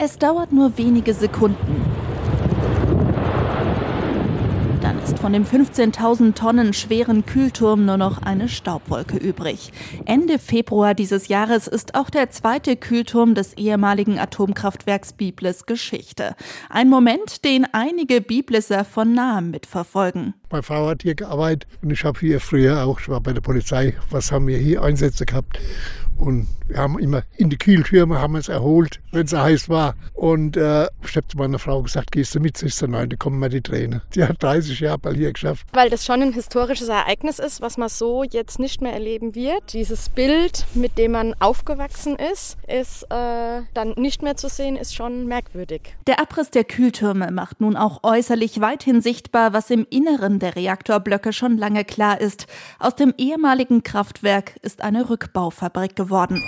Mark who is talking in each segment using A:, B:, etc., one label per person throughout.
A: Es dauert nur wenige Sekunden. Dann ist von dem 15.000 Tonnen schweren Kühlturm nur noch eine Staubwolke übrig. Ende Februar dieses Jahres ist auch der zweite Kühlturm des ehemaligen Atomkraftwerks Biblis Geschichte. Ein Moment, den einige Biblisser von nahem mitverfolgen.
B: Meine Frau hat hier gearbeitet und ich habe hier früher auch, ich war bei der Polizei, was haben wir hier Einsätze gehabt. Und wir haben immer in die Kühltürme haben es erholt, wenn es heiß war. Und äh, ich habe zu meiner Frau gesagt, gehst du mit? Sie ist nein, da kommen mir die Tränen. Die hat 30 Jahre mal hier geschafft.
C: Weil das schon ein historisches Ereignis ist, was man so jetzt nicht mehr erleben wird. Dieses Bild, mit dem man aufgewachsen ist, ist äh, dann nicht mehr zu sehen, ist schon merkwürdig.
A: Der Abriss der Kühltürme macht nun auch äußerlich weithin sichtbar, was im Inneren der Reaktorblöcke schon lange klar ist. Aus dem ehemaligen Kraftwerk ist eine Rückbaufabrik geworden.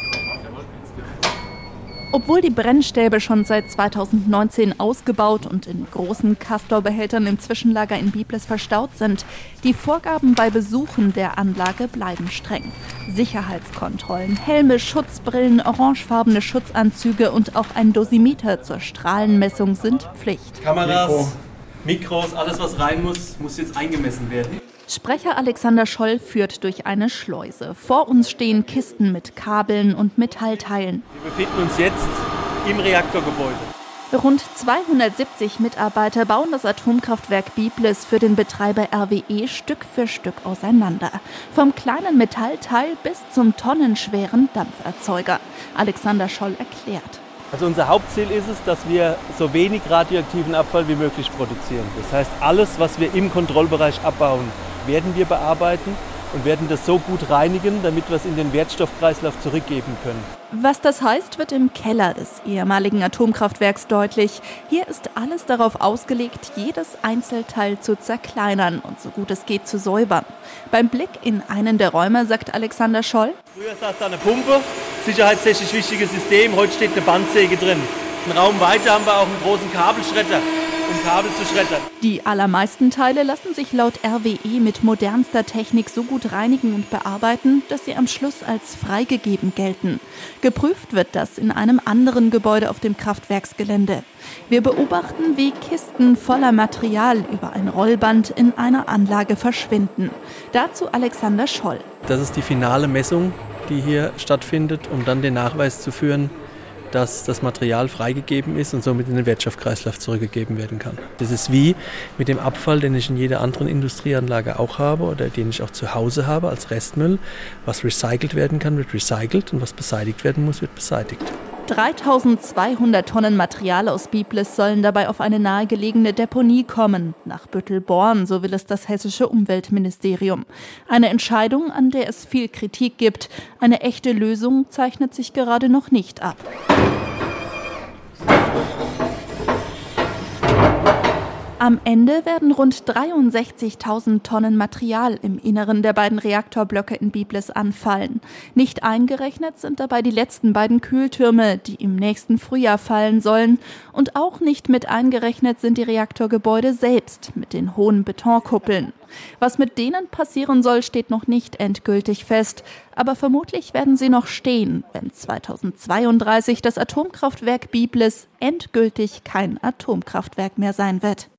A: Obwohl die Brennstäbe schon seit 2019 ausgebaut und in großen Castor-Behältern im Zwischenlager in Biblis verstaut sind, die Vorgaben bei Besuchen der Anlage bleiben streng. Sicherheitskontrollen, Helme, Schutzbrillen, orangefarbene Schutzanzüge und auch ein Dosimeter zur Strahlenmessung sind Pflicht.
D: Kameras, Mikros, alles was rein muss, muss jetzt eingemessen werden.
A: Sprecher Alexander Scholl führt durch eine Schleuse. Vor uns stehen Kisten mit Kabeln und Metallteilen.
D: Wir befinden uns jetzt im Reaktorgebäude.
A: Rund 270 Mitarbeiter bauen das Atomkraftwerk Biblis für den Betreiber RWE Stück für Stück auseinander. Vom kleinen Metallteil bis zum tonnenschweren Dampferzeuger. Alexander Scholl erklärt.
D: Also unser Hauptziel ist es, dass wir so wenig radioaktiven Abfall wie möglich produzieren. Das heißt, alles, was wir im Kontrollbereich abbauen, werden wir bearbeiten und werden das so gut reinigen, damit wir es in den Wertstoffkreislauf zurückgeben können.
A: Was das heißt, wird im Keller des ehemaligen Atomkraftwerks deutlich. Hier ist alles darauf ausgelegt, jedes Einzelteil zu zerkleinern und so gut es geht zu säubern. Beim Blick in einen der Räume sagt Alexander Scholl:
D: Früher saß da eine Pumpe, sicherheitstechnisch wichtiges System, heute steht eine Bandsäge drin. Einen Raum weiter haben wir auch einen großen Kabelschredder um Kabel zu schreddern.
A: Die allermeisten Teile lassen sich laut RWE mit modernster Technik so gut reinigen und bearbeiten, dass sie am Schluss als freigegeben gelten. Geprüft wird das in einem anderen Gebäude auf dem Kraftwerksgelände. Wir beobachten, wie Kisten voller Material über ein Rollband in einer Anlage verschwinden. Dazu Alexander Scholl.
D: Das ist die finale Messung, die hier stattfindet, um dann den Nachweis zu führen, dass das Material freigegeben ist und somit in den Wirtschaftskreislauf zurückgegeben werden kann. Das ist wie mit dem Abfall, den ich in jeder anderen Industrieanlage auch habe oder den ich auch zu Hause habe als Restmüll. Was recycelt werden kann, wird recycelt und was beseitigt werden muss, wird beseitigt.
A: 3200 Tonnen Material aus Biblis sollen dabei auf eine nahegelegene Deponie kommen, nach Büttelborn, so will es das hessische Umweltministerium. Eine Entscheidung, an der es viel Kritik gibt. Eine echte Lösung zeichnet sich gerade noch nicht ab. Am Ende werden rund 63.000 Tonnen Material im Inneren der beiden Reaktorblöcke in Biblis anfallen. Nicht eingerechnet sind dabei die letzten beiden Kühltürme, die im nächsten Frühjahr fallen sollen. Und auch nicht mit eingerechnet sind die Reaktorgebäude selbst mit den hohen Betonkuppeln. Was mit denen passieren soll, steht noch nicht endgültig fest. Aber vermutlich werden sie noch stehen, wenn 2032 das Atomkraftwerk Biblis endgültig kein Atomkraftwerk mehr sein wird.